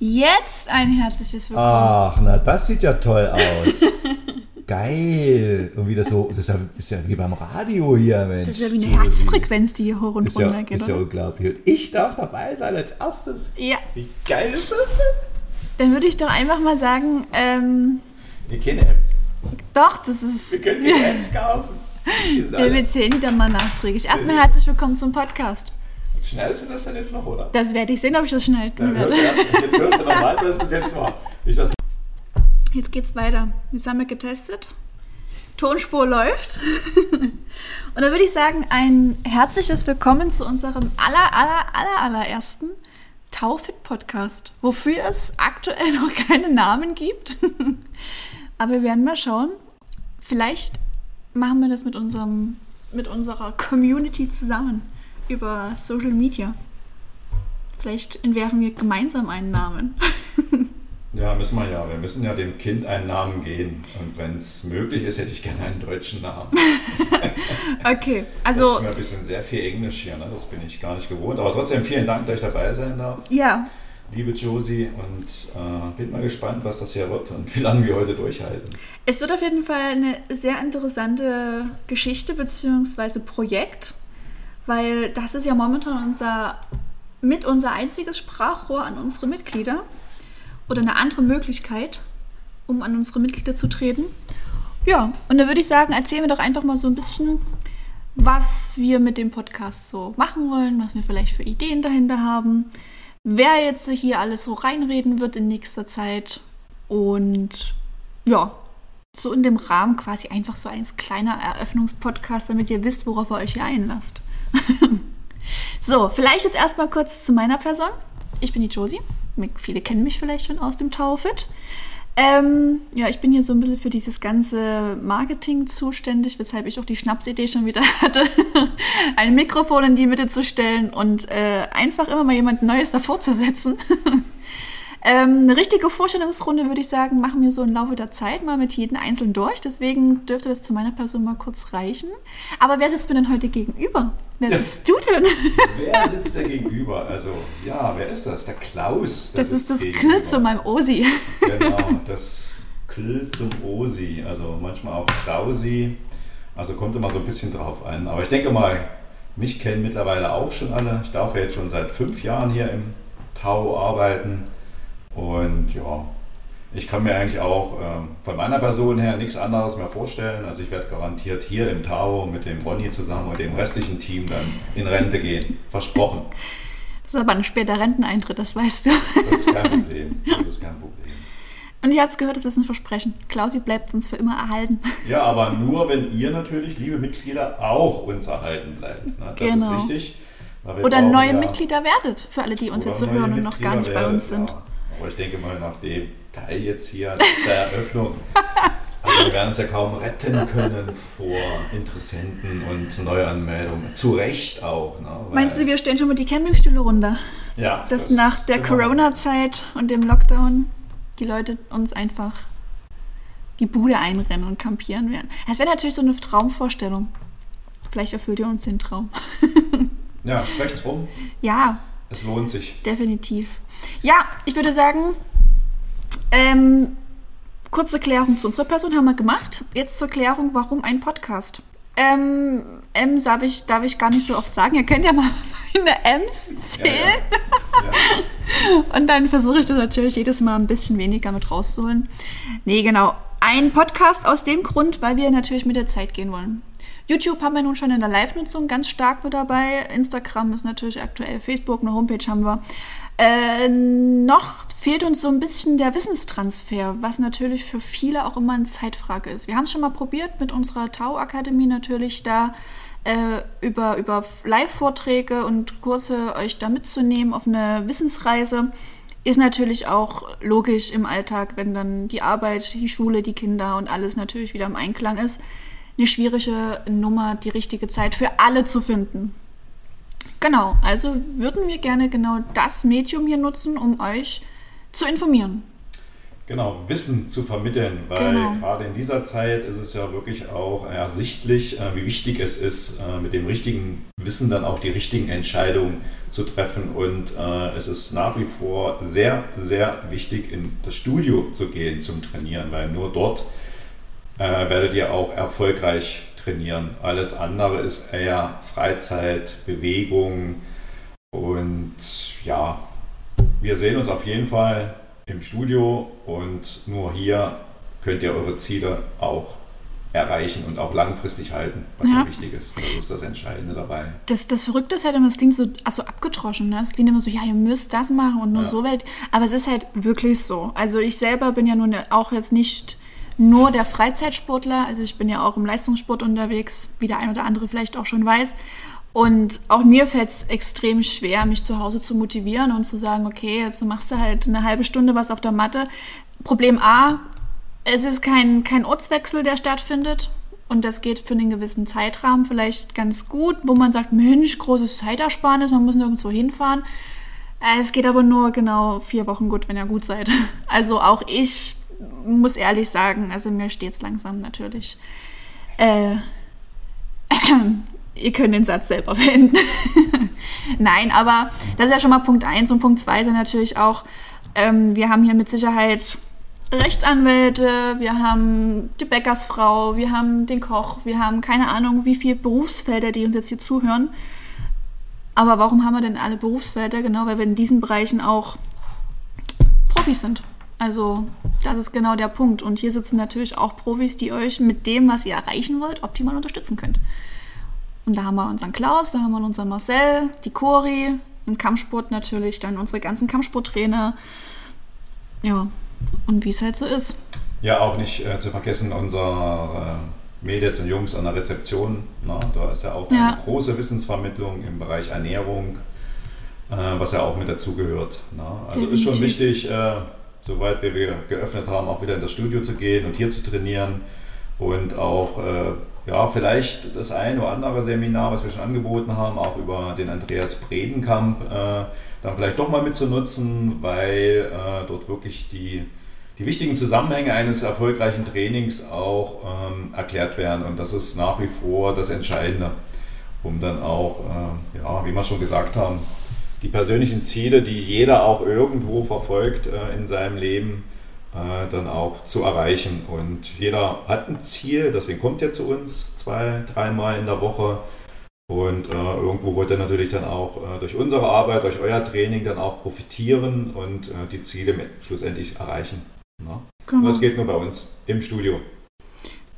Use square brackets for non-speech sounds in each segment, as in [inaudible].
Jetzt ein herzliches Willkommen. Ach, na, das sieht ja toll aus. [laughs] Geil. Und wieder so, das ist ja, das ist ja wie beim Radio hier, Mensch. Das ist ja wie eine So, Herzfrequenz, die hier hoch und Ist ja, runter geht, ist ja unglaublich. Und ich darf dabei sein als erstes. Ja, Wie geil ist das denn? dann würde ich doch einfach mal sagen, ähm, Wir kennen Apps. doch, das ist. Wir können keine [laughs] Apps kaufen. Die Wir, wir zählen die dann mal nachträglich. Erstmal herzlich willkommen zum Podcast. Schnellst du das denn jetzt noch, oder? Das werde ich sehen, ob ich das schnell jetzt hörst du nochmal, was es bis jetzt war. Ich das Jetzt geht's weiter. Jetzt haben wir getestet. Tonspur läuft. [laughs] Und dann würde ich sagen, ein herzliches Willkommen zu unserem aller, aller, aller, allerersten Taufit Podcast, wofür es aktuell [laughs] noch keine Namen gibt. [laughs] Aber wir werden mal schauen. Vielleicht machen wir das mit unserem, mit unserer Community zusammen über Social Media. Vielleicht entwerfen wir gemeinsam einen Namen. Ja, müssen wir ja. Wir müssen ja dem Kind einen Namen geben. Und wenn es möglich ist, hätte ich gerne einen deutschen Namen. [laughs] Okay, Das also ist mir ein bisschen sehr viel Englisch hier, ne? das bin ich gar nicht gewohnt. Aber trotzdem vielen Dank, dass ich dabei sein darf, ja, liebe Josie. Und äh, bin mal gespannt, was das hier wird und wie lange wir heute durchhalten. Es wird auf jeden Fall eine sehr interessante Geschichte bzw. Projekt, weil das ist ja momentan unser mit unser einziges Sprachrohr an unsere Mitglieder oder eine andere Möglichkeit, um an unsere Mitglieder zu treten. Ja, und da würde ich sagen, erzählen wir doch einfach mal so ein bisschen, was wir mit dem Podcast so machen wollen, was wir vielleicht für Ideen dahinter haben, wer jetzt hier alles so reinreden wird in nächster Zeit und ja, so in dem Rahmen quasi einfach so ein kleiner Eröffnungspodcast, damit ihr wisst, worauf ihr euch hier einlasst. [laughs] so, vielleicht jetzt erstmal kurz zu meiner Person. Ich bin die Josie. Viele kennen mich vielleicht schon aus dem Taufit. Ähm, ja, ich bin hier so ein bisschen für dieses ganze Marketing zuständig, weshalb ich auch die Schnapsidee schon wieder [laughs] hatte, ein Mikrofon in die Mitte zu stellen und äh, einfach immer mal jemand Neues davor zu setzen. [laughs] Ähm, eine richtige Vorstellungsrunde, würde ich sagen, machen wir so im Laufe der Zeit mal mit jedem Einzelnen durch. Deswegen dürfte das zu meiner Person mal kurz reichen. Aber wer sitzt mir denn heute gegenüber? Wer Ja. bist du denn? Wer sitzt da gegenüber? Also, ja, wer ist das? Der Klaus. der Das ist das gegenüber. Kill zu meinem Osi. Genau, [laughs] das Kill zum Osi. Also manchmal auch Klausi. Also kommt immer so ein bisschen drauf an. Aber ich denke mal, mich kennen mittlerweile auch schon alle. Ich darf ja jetzt schon seit fünf Jahren hier im Tau arbeiten. Und ja, ich kann mir eigentlich auch ähm, von meiner Person her nichts anderes mehr vorstellen. Also ich werde garantiert hier im Tau mit dem Ronny zusammen und dem restlichen Team dann in Rente gehen. Versprochen. Das ist aber ein später Renteneintritt, das weißt du. Das ist kein [laughs] Problem. Das ist kein Problem. Und ihr habt es gehört, es ist ein Versprechen. Klausi bleibt uns für immer erhalten. Ja, aber nur, wenn ihr natürlich, liebe Mitglieder, auch uns erhalten bleibt. Ne? Das Genau. ist wichtig. Oder neue ja- Mitglieder werdet, für alle, die uns jetzt so hören und noch gar nicht bei uns werdet, sind. Ja. Aber ich denke mal, nach dem Teil jetzt hier, der Eröffnung, [laughs] also wir werden es ja kaum retten können vor Interessenten und Neuanmeldungen. Zu Recht auch. Ne? Meinst du, wir stellen schon mal die Campingstühle runter? ja, Dass nach der. Corona-Zeit und dem Lockdown die Leute uns einfach die Bude einrennen und kampieren werden. Das wäre natürlich so eine Traumvorstellung. Vielleicht erfüllt ihr uns den Traum. [laughs] Ja, sprecht's rum. Ja, Es lohnt sich. definitiv. Ja, ich würde sagen, ähm, kurze Klärung zu unserer Person haben wir gemacht. Jetzt zur Klärung, warum ein Podcast? Ähm, M darf ich, darf ich gar nicht so oft sagen. Ihr könnt ja mal [laughs] meine M's zählen. Ja, [laughs] Und dann versuche ich das natürlich jedes Mal ein bisschen weniger mit rauszuholen. Nee, genau. Ein Podcast aus dem Grund, weil wir natürlich mit der Zeit gehen wollen. YouTube haben wir nun schon in der Live-Nutzung ganz stark mit dabei. Instagram ist natürlich aktuell. Facebook, eine Homepage haben wir. Äh, noch fehlt uns so ein bisschen der Wissenstransfer, was natürlich für viele auch immer eine Zeitfrage ist. Wir haben es schon mal probiert mit unserer Tau-Akademie natürlich da äh, über, über Live-Vorträge und Kurse euch da mitzunehmen auf eine Wissensreise. Ist natürlich auch logisch im Alltag, wenn dann die Arbeit, die Schule, die Kinder und alles natürlich wieder im Einklang ist. Eine schwierige Nummer, die richtige Zeit für alle zu finden. Genau, also würden wir gerne genau das Medium hier nutzen, um euch zu informieren. Genau, Wissen zu vermitteln, weil genau. gerade in dieser Zeit ist es ja wirklich auch ersichtlich, äh, wie wichtig es ist, äh, mit dem richtigen Wissen dann auch die richtigen Entscheidungen zu treffen. Und äh, es ist nach wie vor sehr, sehr wichtig, in das Studio zu gehen zum Trainieren, weil nur dort werdet ihr auch erfolgreich trainieren. Alles andere ist eher Freizeit, Bewegung und ja, wir sehen uns auf jeden Fall im Studio und nur hier könnt ihr eure Ziele auch erreichen und auch langfristig halten, was ja, ja wichtig ist. Das ist das Entscheidende dabei. Das, das Verrückte ist halt immer, es klingt so also abgetroschen. Ne? Es klingt immer so, ja, ihr müsst das machen und nur ja. so weit. Aber es ist halt wirklich so. Also ich selber bin ja nun auch jetzt nicht nur der Freizeitsportler. Also ich bin ja auch im Leistungssport unterwegs, wie der ein oder andere vielleicht auch schon weiß. Und auch mir fällt es extrem schwer, mich zu Hause zu motivieren und zu sagen, okay, jetzt machst du halt eine halbe Stunde was auf der Matte. Problem A, es ist kein, kein Ortswechsel, der stattfindet. Und das geht für einen gewissen Zeitrahmen vielleicht ganz gut, wo man sagt, Mensch, großes Zeitersparnis, man muss nirgendwo hinfahren. Äh, es geht aber nur genau vier Wochen gut, wenn ihr gut seid. [laughs] Also auch ich muss ehrlich sagen, also mir steht es langsam natürlich. Äh, [clears throat] ihr könnt den Satz selber [laughs] verwenden. Nein, aber das ist ja schon mal Punkt 1 und Punkt 2 sind natürlich auch, ähm, wir haben hier mit Sicherheit Rechtsanwälte, wir haben die Bäckersfrau, wir haben den Koch, wir haben keine Ahnung, wie viele Berufsfelder, die uns jetzt hier zuhören. Aber warum haben wir denn alle Berufsfelder? Genau, weil wir in diesen Bereichen auch Profis sind. Also das ist genau der Punkt. Und hier sitzen natürlich auch Profis, die euch mit dem, was ihr erreichen wollt, optimal unterstützen könnt. Und da haben wir unseren Klaus, da haben wir unseren Marcel, die Cori, im Kampfsport natürlich, dann unsere ganzen Kampfsporttrainer. Ja, und wie es halt so ist. Ja, auch nicht äh, zu vergessen, unsere äh, Mädels und Jungs an der Rezeption. Na, da ist ja auch ja. eine große Wissensvermittlung im Bereich Ernährung, äh, was ja auch mit dazugehört. Also Definitiv. ist schon wichtig, äh, soweit wir geöffnet haben, auch wieder in das Studio zu gehen und hier zu trainieren und auch äh, ja, vielleicht das ein oder andere Seminar, was wir schon angeboten haben, auch über den Andreas Bredenkamp, äh, dann vielleicht doch mal mitzunutzen, weil äh, dort wirklich die, die wichtigen Zusammenhänge eines erfolgreichen Trainings auch ähm, erklärt werden. Und das ist nach wie vor das Entscheidende, um dann auch, äh, ja, wie wir schon gesagt haben, die persönlichen Ziele, die jeder auch irgendwo verfolgt äh, in seinem Leben, äh, dann auch zu erreichen. Und jeder hat ein Ziel, deswegen kommt er zu uns zwei, dreimal in der Woche. Und äh, irgendwo wollt er natürlich dann auch äh, durch unsere Arbeit, durch euer Training dann auch profitieren und äh, die Ziele schlussendlich erreichen. Ne? Genau. Und das geht nur bei uns im Studio.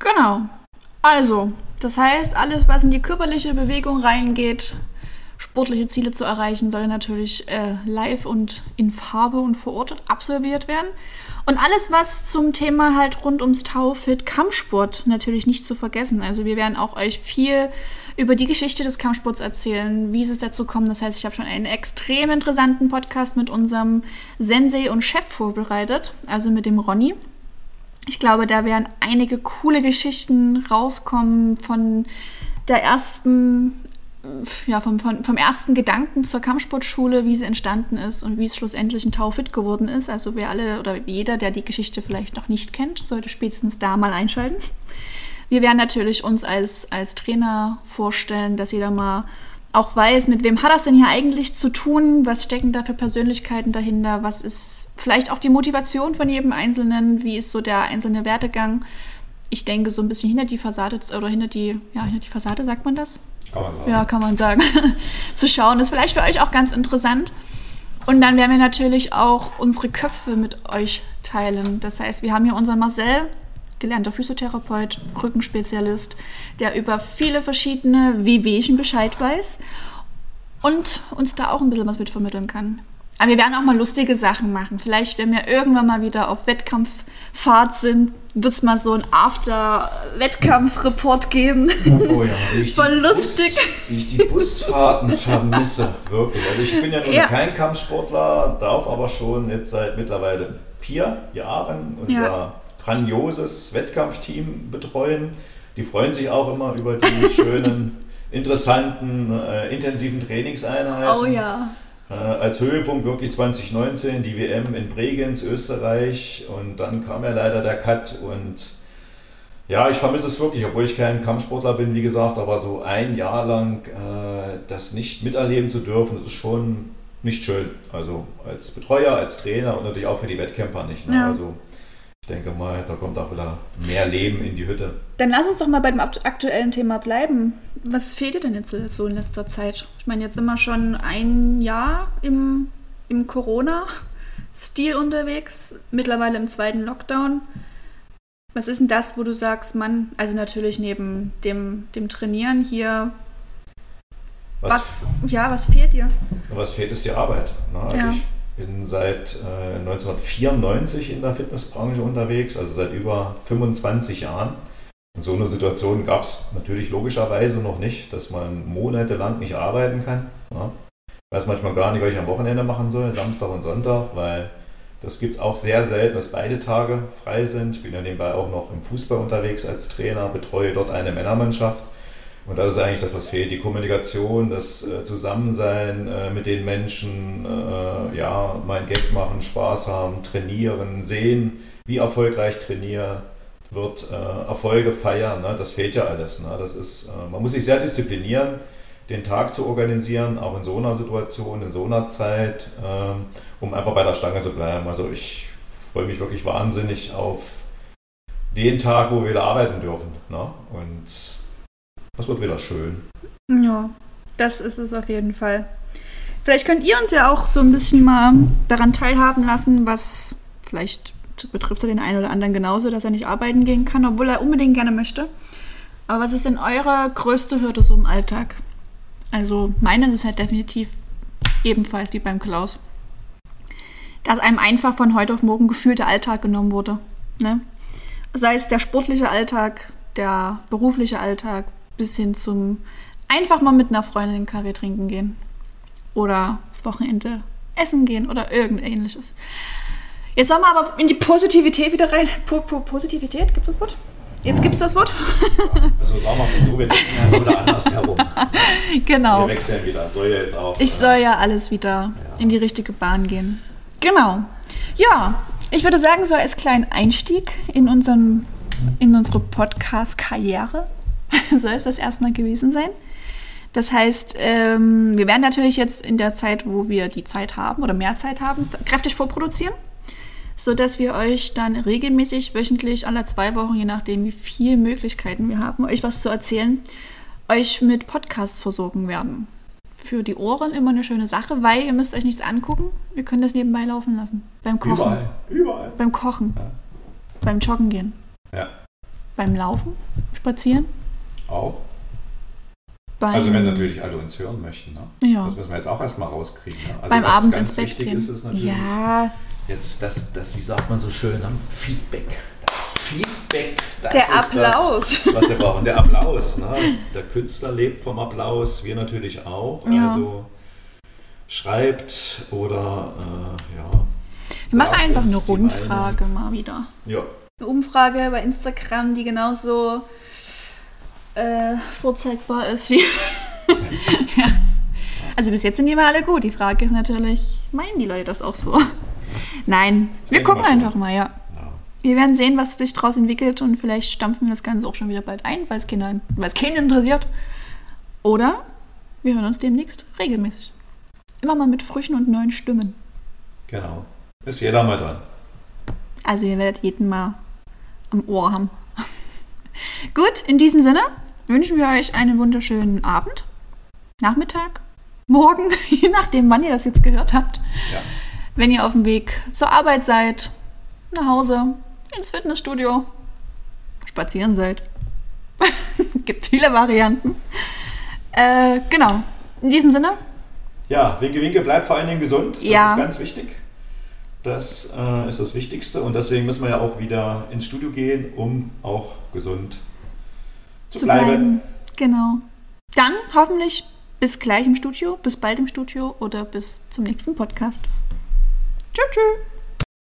Genau. Also, das heißt, alles, was in die körperliche Bewegung reingeht, sportliche Ziele zu erreichen, soll natürlich äh, live und in Farbe und vor Ort absolviert werden. Und alles, was zum Thema halt rund ums Taufit Kampfsport natürlich nicht zu vergessen. Also wir werden auch euch viel über die Geschichte des Kampfsports erzählen, wie es dazu kommt. Das heißt, ich habe schon einen extrem interessanten Podcast mit unserem Sensei und Chef vorbereitet, also mit dem Ronny. Ich glaube, da werden einige coole Geschichten rauskommen von der ersten ja, vom, vom, vom, ersten Gedanken zur Kampfsportschule, wie sie entstanden ist und wie es schlussendlich ein Taufit geworden ist. Also wer alle oder jeder, der die Geschichte vielleicht noch nicht kennt, sollte spätestens da mal einschalten. Wir werden natürlich uns als, als Trainer vorstellen, dass jeder mal auch weiß, mit wem hat das denn hier eigentlich zu tun, was stecken da für Persönlichkeiten dahinter, was ist vielleicht auch die Motivation von jedem Einzelnen, wie ist so der einzelne Werdegang. Ich denke, so ein bisschen hinter die Fassade oder hinter die, ja, hinter die Fassade sagt man das? Kann man sagen. Ja, kann man sagen. [laughs] zu schauen ist vielleicht für euch auch ganz interessant. Und dann werden wir natürlich auch unsere Köpfe mit euch teilen. Das heißt, wir haben hier unseren Marcel, gelernter Physiotherapeut, Rückenspezialist, der über viele verschiedene Wehwehchen Bescheid weiß und uns da auch ein bisschen was mitvermitteln kann. Aber wir werden auch mal lustige Sachen machen. Vielleicht, wenn wir irgendwann mal wieder auf Wettkampffahrt sind, wird es mal so ein After-Wettkampf-Report geben. Oh ja, wie ich, [laughs] Voll lustig. Bus, wie ich die Busfahrten vermisse, wirklich. Also ich bin ja nun ja. kein Kampfsportler, darf aber schon jetzt seit mittlerweile vier Jahren unser ja. grandioses Wettkampfteam betreuen. Die freuen sich auch immer über die schönen, [laughs] interessanten, äh, intensiven Trainingseinheiten. Oh ja. Äh, als Höhepunkt wirklich 2019 die WM in Bregenz, Österreich und dann kam ja leider der Cut und ja, ich vermisse es wirklich, obwohl ich kein Kampfsportler bin, wie gesagt, aber so ein Jahr lang äh, das nicht miterleben zu dürfen, das ist schon nicht schön. Also als Betreuer, als Trainer und natürlich auch für die Wettkämpfer nicht. Ne? Ja. Also ich denke mal, da kommt auch wieder mehr Leben in die Hütte. Dann lass uns doch mal beim aktuellen Thema bleiben. Was fehlt dir denn jetzt so in letzter Zeit? Ich meine, jetzt sind wir schon ein Jahr im, im Corona-Stil unterwegs, mittlerweile im zweiten Lockdown. Was ist denn das, wo du sagst, Mann, also natürlich neben dem, dem Trainieren hier, was, was ja, was fehlt dir? Was fehlt, ist die Arbeit. Ne? Also ja. ich bin seit äh, 1994 in der Fitnessbranche unterwegs, also seit über 25 Jahren. Und so eine Situation gab es natürlich logischerweise noch nicht, dass man monatelang nicht arbeiten kann. Ja. Ich weiß manchmal gar nicht, was ich am Wochenende machen soll, Samstag und Sonntag, weil das gibt es auch sehr selten, dass beide Tage frei sind. Ich bin ja nebenbei auch noch im Fußball unterwegs als Trainer, betreue dort eine Männermannschaft. Und das ist eigentlich das, was fehlt. Die Kommunikation, das äh, Zusammensein äh, mit den Menschen, äh, ja, mein Gag machen, Spaß haben, trainieren, sehen, wie erfolgreich trainiert wird, äh, Erfolge feiern. Ne? Das fehlt ja alles. Ne? Das ist, äh, man muss sich sehr disziplinieren, den Tag zu organisieren, auch in so einer Situation, in so einer Zeit, ähm, um einfach bei der Stange zu bleiben. Also ich freue mich wirklich wahnsinnig auf den Tag, wo wir wieder arbeiten dürfen. Ne? Und das wird wieder schön. Ja, das ist es auf jeden Fall. Vielleicht könnt ihr uns ja auch so ein bisschen mal daran teilhaben lassen, was vielleicht betrifft den einen oder anderen genauso, dass er nicht arbeiten gehen kann, obwohl er unbedingt gerne möchte. Aber was ist denn eure größte Hürde so im Alltag? Also meine ist halt definitiv ebenfalls wie beim Klaus. Dass einem einfach von heute auf morgen gefühlt der Alltag genommen wurde. Ne? Sei es der sportliche Alltag, der berufliche Alltag, bis hin zum einfach mal mit einer Freundin Kaffee trinken gehen. Oder das Wochenende essen gehen oder irgend ähnliches. Jetzt wollen wir aber in die Positivität wieder rein. Po po Positivität, gibt es das Wort? Jetzt gibt es das Wort. [laughs] also sagen wir es so, wir denken ja wieder anders herum. Genau. Wir wechseln wieder. Soll ja jetzt auch. Ich soll ja alles wieder ja. in die richtige Bahn gehen. Genau. Ja, ich würde sagen, so als kleinen Einstieg in, unseren, in unsere Podcast-Karriere [laughs] soll es das erstmal gewesen sein. Das heißt, ähm, wir werden natürlich jetzt in der Zeit, wo wir die Zeit haben oder mehr Zeit haben, kräftig vorproduzieren, sodass wir euch dann regelmäßig, wöchentlich, alle zwei Wochen, je nachdem, wie viele Möglichkeiten wir haben, euch was zu erzählen, euch mit Podcasts versorgen werden. Für die Ohren immer eine schöne Sache, weil ihr müsst euch nichts angucken, wir können das nebenbei laufen lassen. Beim Kochen. Überall. Überall. Beim Kochen. Ja. Beim Joggen gehen. Ja. Beim Laufen, Spazieren. Auch. Beim also wenn natürlich alle uns hören möchten. Ne? Ja. Das müssen wir jetzt auch erstmal rauskriegen. Ne? Also Beim was Abend ganz wichtig gehen. ist es natürlich. Ja. Jetzt das, das, wie sagt man so schön, ne? Feedback. Das Feedback, das Der ist Applaus. das, was wir brauchen. Der Applaus. Ne? Der Künstler lebt vom Applaus, wir natürlich auch. Ja. Also schreibt oder äh, ja. Mach einfach eine Rundfrage mal wieder. Ja. Eine Umfrage bei Instagram, die genauso äh, vorzeigbar ist wie. [laughs] ja. Also bis jetzt sind die mal alle gut. Die Frage ist natürlich, meinen die Leute das auch so? Nein, wir gucken einfach mal, ja. Wir werden sehen, was sich daraus entwickelt und vielleicht stampfen wir das Ganze auch schon wieder bald ein, weil es keinen, interessiert. Oder wir hören uns demnächst regelmäßig. Immer mal mit frischen und neuen Stimmen. Genau. Ist jeder mal dran. Also ihr werdet jeden mal am Ohr haben. Gut, in diesem Sinne wünschen wir euch einen wunderschönen Abend, Nachmittag, Morgen, [laughs] je nachdem, wann ihr das jetzt gehört habt. Ja. Wenn ihr auf dem Weg zur Arbeit seid, nach Hause, ins Fitnessstudio, spazieren seid. [laughs] Gibt viele Varianten. Äh, genau. In diesem Sinne. Ja, Winke Winke bleibt vor allen Dingen gesund. Das ja. ist ganz wichtig. Das äh, ist das Wichtigste und deswegen müssen wir ja auch wieder ins Studio gehen, um auch gesund zu, zu bleiben. bleiben. Genau. Dann hoffentlich bis gleich im Studio, bis bald im Studio oder bis zum nächsten Podcast. Tschüss. tschüss.